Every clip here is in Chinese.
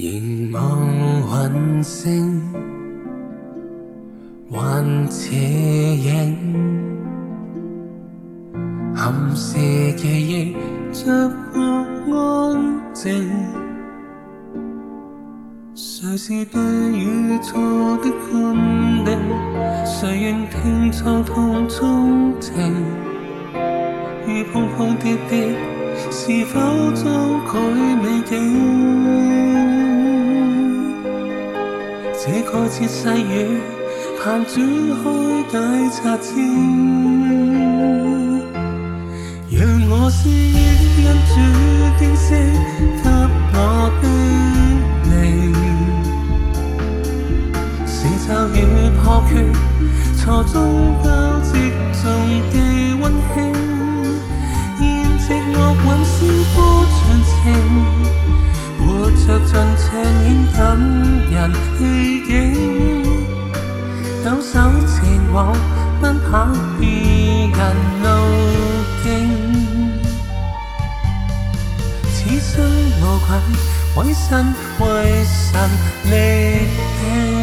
凝望云星，幻似影。暗是记忆寂寞安静。谁是对与错的判定？谁愿听沧桑钟情？雨碰碰跌跌。是否遮盖美景？这个节细雨，盼煮开解茶煎，让我思忆印住点心。怎人去影？抖手前往，奔跑別人路徑。此生無愧，委身為神力聽。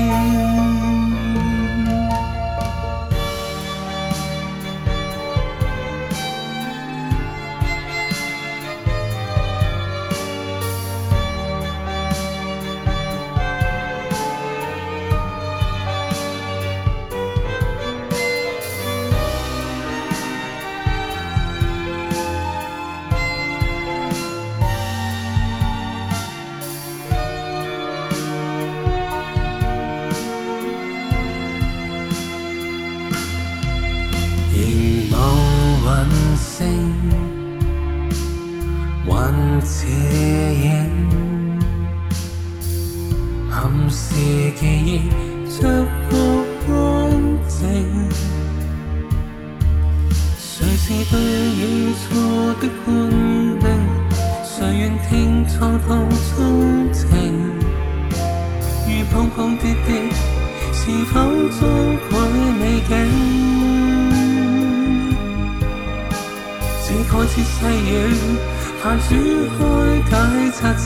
身影，憾是记忆执著固定。谁是对与错的判定？谁愿听沧海深情？如碰碰跌跌，是否终改美景？这看似细雨。那煮开，解茶清。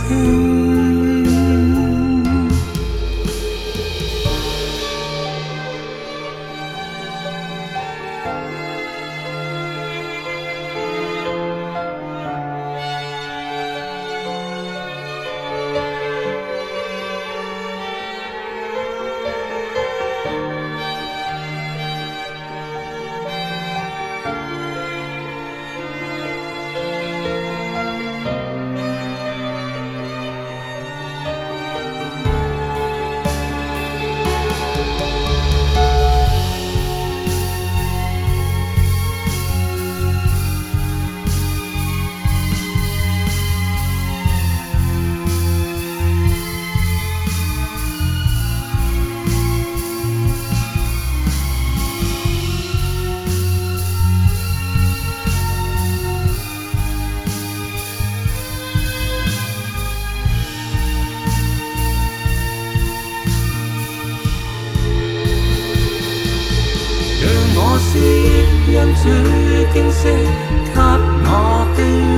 是讓最敬惜給我的。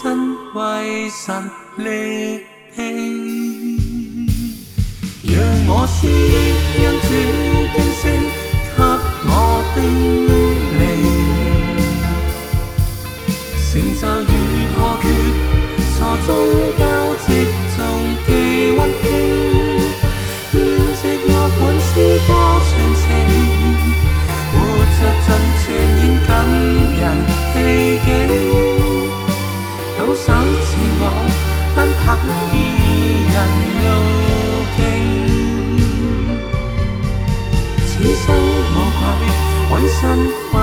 身為神力氣，讓我施恩主的聲給我的靈，成就與破缺，錯綜交織中既溫馨，要藉我本詩歌傳情，活著盡全現感人戲景。抖手似我，不跑别人路径，此生我快，鬼心。